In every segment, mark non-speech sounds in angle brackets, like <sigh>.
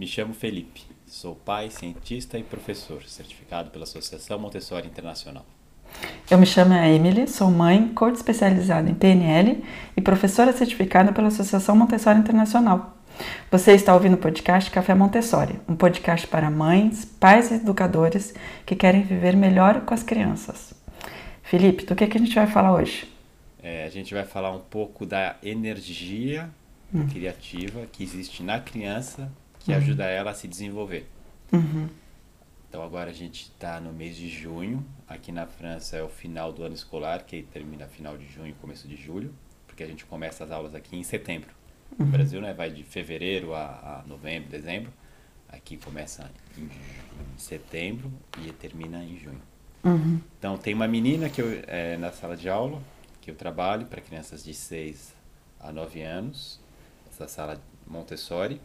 Me chamo Felipe, sou pai, cientista e professor, certificado pela Associação Montessori Internacional. Eu me chamo Emily, sou mãe, coach especializada em PNL e professora certificada pela Associação Montessori Internacional. Você está ouvindo o podcast Café Montessori, um podcast para mães, pais e educadores que querem viver melhor com as crianças. Felipe, do que, que a gente vai falar hoje? É, a gente vai falar um pouco da energia hum. criativa que existe na criança que uhum. ajuda ela a se desenvolver. Uhum. Então agora a gente está no mês de junho. Aqui na França é o final do ano escolar, que termina final de junho, começo de julho, porque a gente começa as aulas aqui em setembro. No uhum. Brasil, né, vai de fevereiro a, a, novembro, dezembro. Aqui começa em, em setembro e termina em junho. Uhum. Então tem uma menina que eu, é, na sala de aula que eu trabalho para crianças de 6 a 9 anos, essa sala Montessori.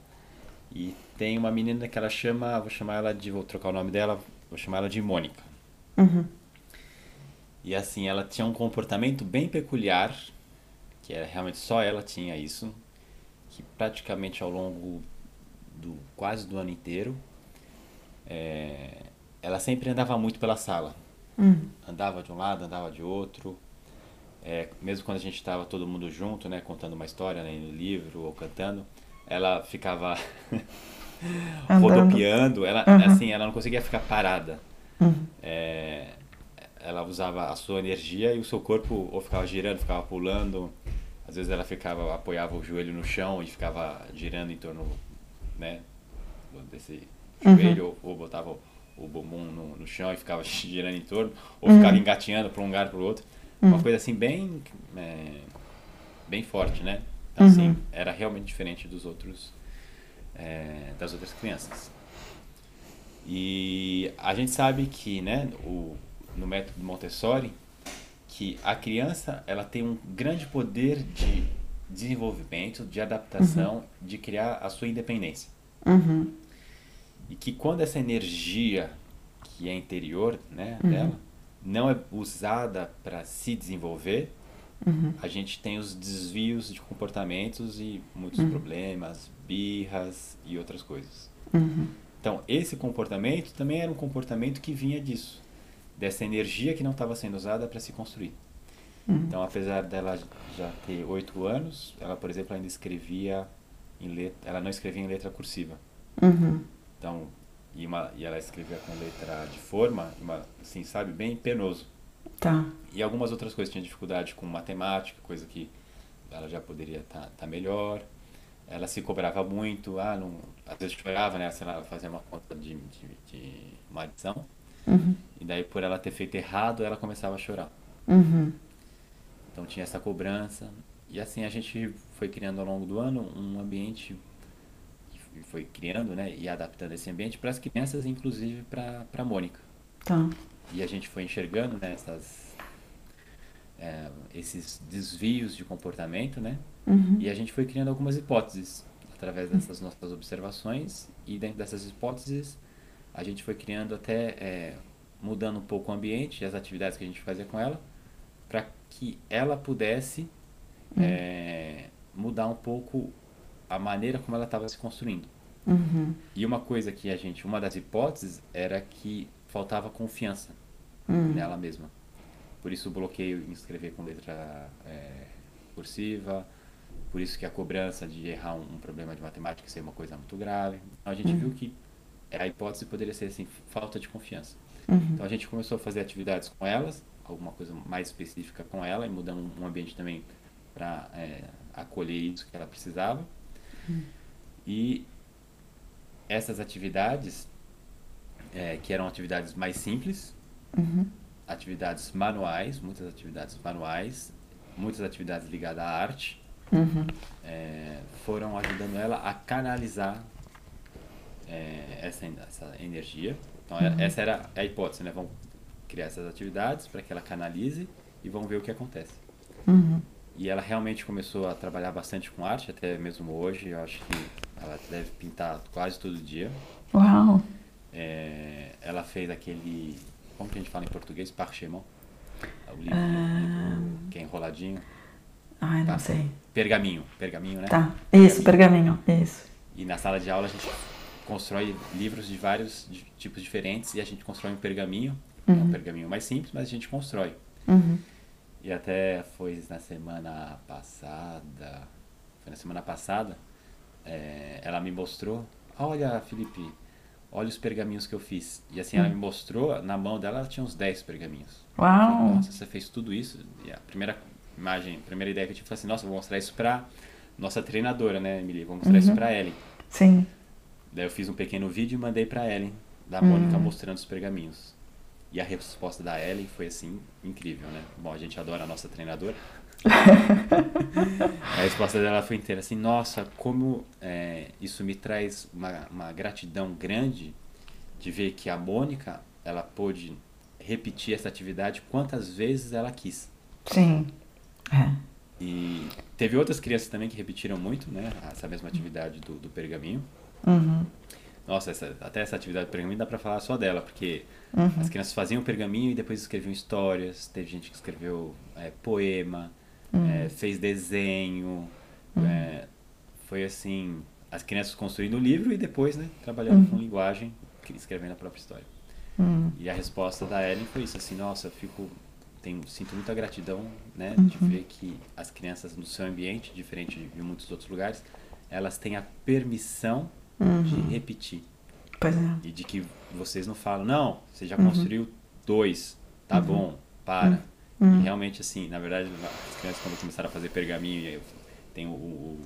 E tem uma menina que ela chama, vou chamar ela de, vou trocar o nome dela, vou chamar ela de Mônica. Uhum. E assim, ela tinha um comportamento bem peculiar, que era realmente só ela tinha isso, que praticamente ao longo do quase do ano inteiro, é, ela sempre andava muito pela sala. Uhum. Andava de um lado, andava de outro. É, mesmo quando a gente estava todo mundo junto, né, contando uma história né, no livro ou cantando, ela ficava <laughs> rodopiando, ela, uhum. assim, ela não conseguia ficar parada. Uhum. É, ela usava a sua energia e o seu corpo ou ficava girando, ficava pulando. Às vezes ela ficava, apoiava o joelho no chão e ficava girando em torno, né, desse uhum. joelho, ou, ou, botava o, o bumbum no, no, chão e ficava <laughs> girando em torno, ou ficava uhum. engatinhando para um lugar para o outro. Uma uhum. coisa assim bem, é, bem forte, né? Então, assim, uhum. era realmente diferente dos outros, é, das outras crianças. E a gente sabe que, né, o, no método Montessori, que a criança ela tem um grande poder de desenvolvimento, de adaptação, uhum. de criar a sua independência. Uhum. E que quando essa energia que é interior né, uhum. dela não é usada para se desenvolver, Uhum. a gente tem os desvios de comportamentos e muitos uhum. problemas, birras e outras coisas. Uhum. Então, esse comportamento também era um comportamento que vinha disso, dessa energia que não estava sendo usada para se construir. Uhum. Então, apesar dela já ter oito anos, ela, por exemplo, ainda escrevia em letra, ela não escrevia em letra cursiva. Uhum. Então, e, uma, e ela escrevia com letra de forma, uma, assim, sabe, bem penoso. Tá. E algumas outras coisas, tinha dificuldade com matemática, coisa que ela já poderia estar tá, tá melhor. Ela se cobrava muito, ah, não, às vezes chorava, né? Lá, fazia uma conta de, de, de uma adição. Uhum. E daí, por ela ter feito errado, ela começava a chorar. Uhum. Então tinha essa cobrança. E assim a gente foi criando ao longo do ano um ambiente foi criando, né, e adaptando esse ambiente para as crianças, inclusive para para Mônica. Tá e a gente foi enxergando né, essas, é, esses desvios de comportamento, né? Uhum. E a gente foi criando algumas hipóteses através dessas nossas observações e dentro dessas hipóteses a gente foi criando até é, mudando um pouco o ambiente e as atividades que a gente fazia com ela para que ela pudesse uhum. é, mudar um pouco a maneira como ela estava se construindo. Uhum. E uma coisa que a gente, uma das hipóteses era que faltava confiança uhum. nela mesma. Por isso o bloqueio em escrever com letra é, cursiva, por isso que a cobrança de errar um, um, problema de matemática ser uma coisa muito grave. Então a gente uhum. viu que a hipótese poderia ser assim, falta de confiança. Uhum. Então a gente começou a fazer atividades com elas, alguma coisa mais específica com ela, e mudando um ambiente também para é, acolher isso que ela precisava. Uhum. E essas atividades, é, que eram atividades mais simples, uhum. atividades manuais, muitas atividades manuais, muitas atividades ligadas à arte, uhum. é, foram ajudando ela a canalizar é, essa, essa energia. Então, é, uhum. essa era a hipótese, né? Vamos criar essas atividades para que ela canalize e vamos ver o que acontece. Uhum. E ela realmente começou a trabalhar bastante com arte, até mesmo hoje. Eu acho que ela deve pintar quase todo dia. Uau! É, ela fez aquele. Como que a gente fala em português? Parchemont. É o livro, ah... livro que é enroladinho. Ai, não tá. sei. Pergaminho. Pergaminho, né? Tá. Isso, pergaminho. Isso. E na sala de aula a gente constrói livros de vários tipos diferentes e a gente constrói um pergaminho, uhum. é um pergaminho mais simples, mas a gente constrói. Uhum. E até foi na semana passada, foi na semana passada, é, ela me mostrou, olha Felipe, olha os pergaminhos que eu fiz. E assim, ela me mostrou, na mão dela ela tinha uns 10 pergaminhos. Uau! Falei, nossa, você fez tudo isso? E a primeira imagem, a primeira ideia que eu tive foi assim, nossa, vou mostrar isso pra nossa treinadora, né, Emily? Vou mostrar uhum. isso pra Ellen. Sim. Daí eu fiz um pequeno vídeo e mandei pra Ellen, da Mônica, uhum. mostrando os pergaminhos. E a resposta da Ellen foi assim, incrível, né? Bom, a gente adora a nossa treinadora. <laughs> a resposta dela foi inteira assim, nossa, como é, isso me traz uma, uma gratidão grande de ver que a Mônica, ela pôde repetir essa atividade quantas vezes ela quis. Sim. É. E teve outras crianças também que repetiram muito, né? Essa mesma atividade do, do pergaminho. Uhum. Nossa, essa, até essa atividade do pergaminho dá pra falar só dela, porque uhum. as crianças faziam o pergaminho e depois escreviam histórias. Teve gente que escreveu é, poema, uhum. é, fez desenho. Uhum. É, foi assim, as crianças construindo o livro e depois, né, trabalhando uhum. com linguagem, escrevendo a própria história. Uhum. E a resposta da Ellen foi isso, assim, nossa, eu fico tenho, sinto muita gratidão, né, uhum. de ver que as crianças no seu ambiente, diferente de muitos outros lugares, elas têm a permissão uhum. de repetir. Pois é. E de que vocês não falam, não, você já uhum. construiu dois, tá uhum. bom, para. Uhum. E realmente, assim, na verdade, as crianças quando começaram a fazer pergaminho, tem o, o,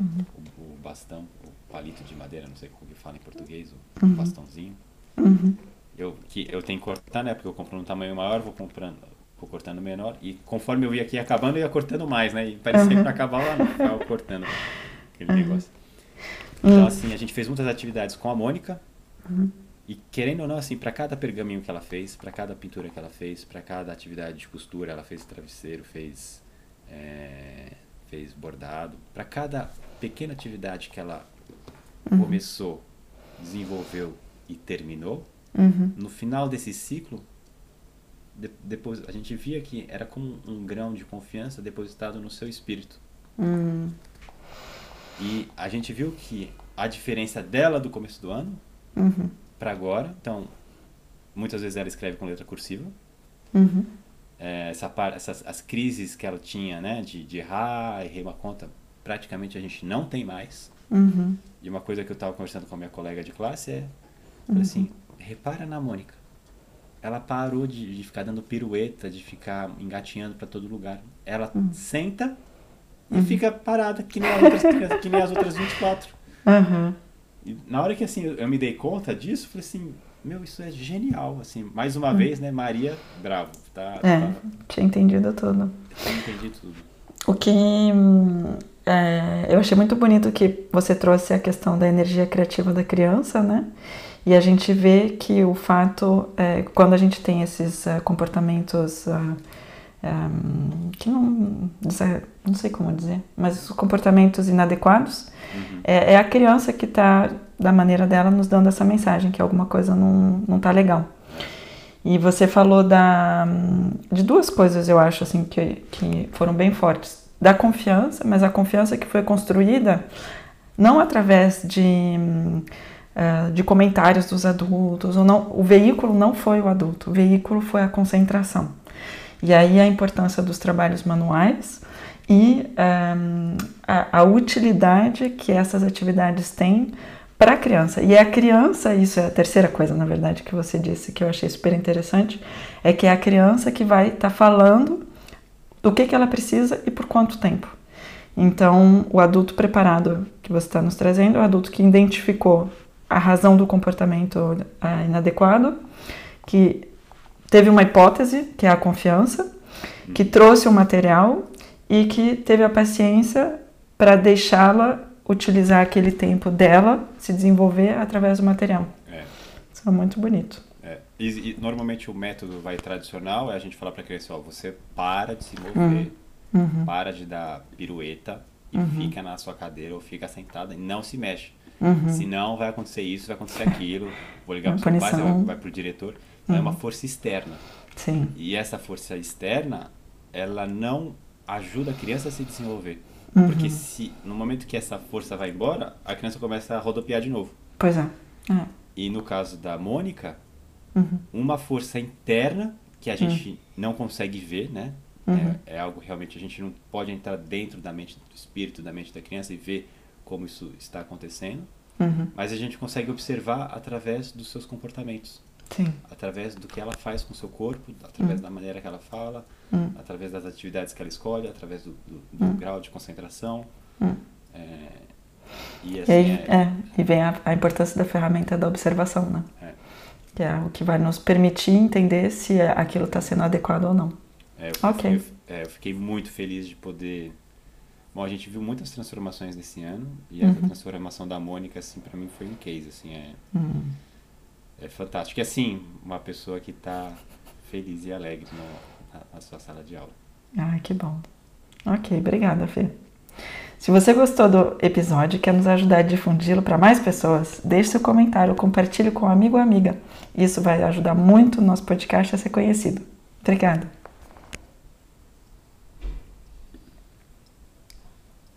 uhum. o, o, bastão, o palito de madeira, não sei como que fala em português, o bastãozinho. Eu, que eu tenho que cortar, né? Porque eu compro um tamanho maior, vou comprando, vou cortando menor. E conforme eu ia aqui acabando, eu ia cortando mais, né? E parecia uhum. que acabar lá, não ficava cortando aquele uhum. negócio. Então, assim, a gente fez muitas atividades com a Mônica. E querendo ou não, assim, para cada pergaminho que ela fez, para cada pintura que ela fez, para cada atividade de costura, ela fez travesseiro, fez, é, fez bordado. Para cada pequena atividade que ela uhum. começou, desenvolveu e terminou, uhum. no final desse ciclo, de, depois a gente via que era como um grão de confiança depositado no seu espírito. Uhum. E a gente viu que a diferença dela do começo do ano uhum. Para agora, então muitas vezes ela escreve com letra cursiva. Uhum. É, essa essas as crises que ela tinha, né, de, de errar, errei uma conta, praticamente a gente não tem mais. Uhum. E uma coisa que eu estava conversando com a minha colega de classe é, uhum. assim, repara na Mônica ela parou de, de ficar dando pirueta, de ficar engatinhando para todo lugar. Ela uhum. senta e uhum. fica parada, que nem, as outras, que nem as outras 24. Uhum. E na hora que assim, eu, me dei conta disso, eu falei assim, meu, isso é genial, assim, mais uma uhum. vez, né, Maria, bravo, tá? É, tá, tinha entendido tudo. Tinha entendido tudo. O que é, eu achei muito bonito que você trouxe a questão da energia criativa da criança, né? E a gente vê que o fato, é, quando a gente tem esses uh, comportamentos que não, sei como dizer, mas os comportamentos inadequados, uhum. é, é, a criança que está, da maneira dela, nos dando essa mensagem que alguma coisa não, não tá legal. E você falou da, de duas coisas, eu acho, assim, que, que foram bem fortes. Da confiança, mas a confiança que foi construída não através de é, de comentários dos adultos, ou não, o veículo não foi o adulto, o veículo foi a concentração. E aí a importância dos trabalhos manuais e um, a, a, utilidade que essas atividades têm para a criança. E a criança, isso é a terceira coisa, na verdade, que você disse, que eu achei super interessante, é que é a criança que vai estar tá falando do que, que ela precisa e por quanto tempo. Então, o adulto preparado que você está nos trazendo é o adulto que identificou a razão do comportamento é, inadequado, que teve uma hipótese, que é a confiança, que trouxe o material e que teve a paciência para deixá-la utilizar aquele tempo dela se desenvolver através do material. É. Isso é muito bonito. É. E, e, normalmente o método vai tradicional é a gente falar para a criança, ó, você para de se mover, uhum. uhum. para de dar pirueta e uhum. fica na sua cadeira ou fica sentada e não se mexe. Uhum. Senão vai acontecer isso, vai acontecer aquilo. Vou ligar para o seu pai, vai, vai para o diretor. Então uhum. é uma força externa. Sim. E essa força externa, ela não ajuda a criança a se desenvolver. Uhum. Porque se no momento que essa força vai embora, a criança começa a rodopiar de novo. Pois é. é. E no caso da Mônica, Uhum. uma força interna que a gente não consegue ver, né? Uhum. É, é algo realmente a gente não pode entrar dentro da mente do espírito, da mente da criança e ver como isso está acontecendo, Uhum. mas a gente consegue observar através dos seus comportamentos, Sim. através do que ela faz com o seu corpo, através da maneira que ela fala, Hum. através das atividades que ela escolhe, através do, do- do grau de concentração. Hum. É, e E assim, aí, é- é, e vem a, a importância da ferramenta da observação, né? É. Que é o que vai nos permitir entender se é- aquilo está sendo adequado ou não. É, eu, Ok. eu- eu fiquei muito feliz de poder. Bom, a gente viu muitas transformações nesse ano e essa Uhum. transformação da Mônica, assim, para mim foi um case, assim, é, Hum. é fantástico. E assim, uma pessoa que está feliz e alegre na, na sua sala de aula. Ai, que bom. Ok, obrigada, Fê. Se você gostou do episódio e quer nos ajudar a difundi-lo para mais pessoas, deixe seu comentário, compartilhe com um amigo ou amiga. Isso vai ajudar muito o nosso podcast a ser conhecido. Obrigada.